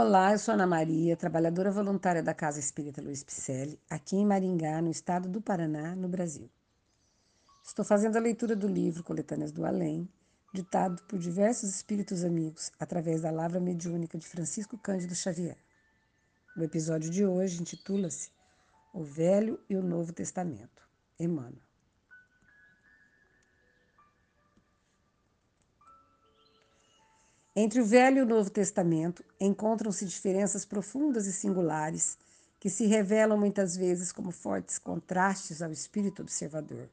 Olá, eu sou Ana Maria, trabalhadora voluntária da Casa Espírita Luiz Picelli, aqui em Maringá, no estado do Paraná, no Brasil. Estou fazendo a leitura do livro Coletâneas do Além, ditado por diversos espíritos amigos através da lavra mediúnica de Francisco Cândido Xavier. O episódio de hoje intitula-se O Velho e o Novo Testamento, Emmanuel. Entre o Velho e o Novo Testamento encontram-se diferenças profundas e singulares que se revelam muitas vezes como fortes contrastes ao espírito observador,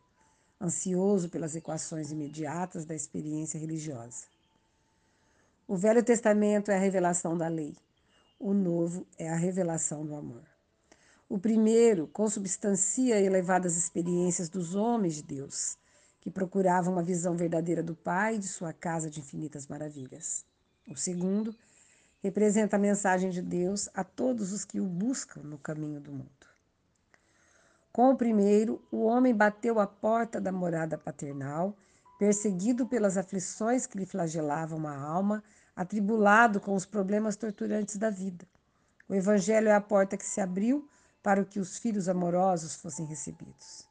ansioso pelas equações imediatas da experiência religiosa. O Velho Testamento é a revelação da lei, o Novo é a revelação do amor. O primeiro consubstancia elevadas experiências dos homens de Deus, que procuravam uma visão verdadeira do Pai e de sua casa de infinitas maravilhas. O segundo representa a mensagem de Deus a todos os que o buscam no caminho do mundo. Com o primeiro, o homem bateu a porta da morada paternal, perseguido pelas aflições que lhe flagelavam a alma, atribulado com os problemas torturantes da vida. O Evangelho é a porta que se abriu para que os filhos amorosos fossem recebidos.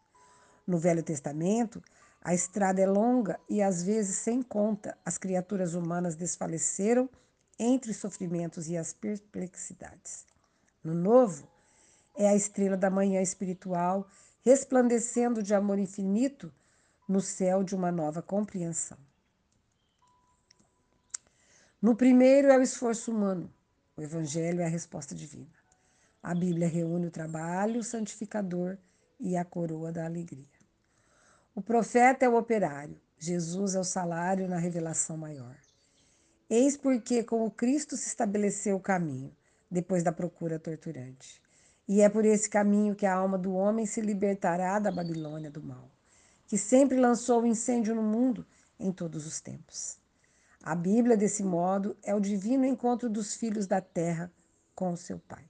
No Velho Testamento, a estrada é longa e às vezes sem conta. As criaturas humanas desfaleceram entre os sofrimentos e as perplexidades. No novo, é a estrela da manhã espiritual resplandecendo de amor infinito no céu de uma nova compreensão. No primeiro é o esforço humano, o Evangelho é a resposta divina. A Bíblia reúne o trabalho santificador e a coroa da alegria. O profeta é o operário, Jesus é o salário na revelação maior. Eis porque com o Cristo se estabeleceu o caminho, depois da procura torturante. E é por esse caminho que a alma do homem se libertará da Babilônia do mal, que sempre lançou o incêndio no mundo em todos os tempos. A Bíblia, desse modo, é o divino encontro dos filhos da terra com o seu Pai.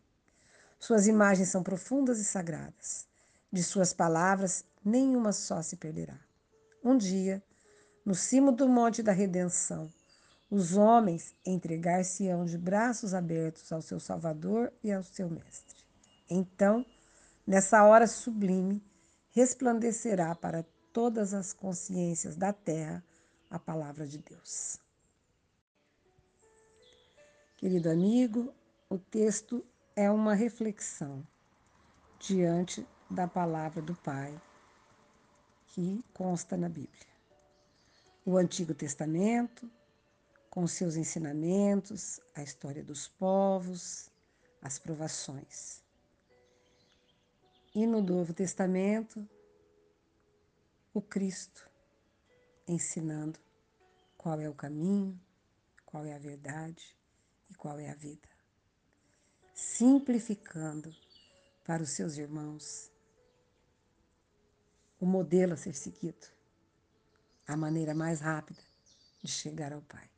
Suas imagens são profundas e sagradas. De suas palavras, nenhuma só se perderá. Um dia, no cimo do monte da redenção, os homens entregar-se-ão de braços abertos ao seu Salvador e ao seu Mestre. Então, nessa hora sublime, resplandecerá para todas as consciências da terra a palavra de Deus. Querido amigo, o texto é uma reflexão diante da palavra do Pai que consta na Bíblia. O Antigo Testamento, com seus ensinamentos, a história dos povos, as provações. E no Novo Testamento, o Cristo ensinando qual é o caminho, qual é a verdade e qual é a vida. Simplificando para os seus irmãos o modelo a ser seguido, a maneira mais rápida de chegar ao Pai.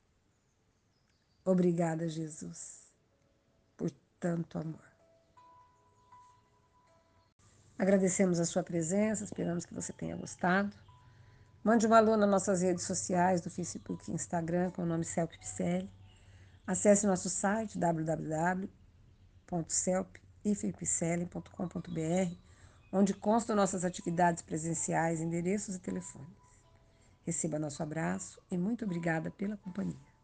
Obrigada, Jesus, por tanto amor. Agradecemos a sua presença, esperamos que você tenha gostado. Mande uma alô nas nossas redes sociais, do Facebook e Instagram, com o nome Celp Picelli. Acesse nosso site www.celpifpicelli.com.br onde constam nossas atividades presenciais, endereços e telefones. Receba nosso abraço e muito obrigada pela companhia.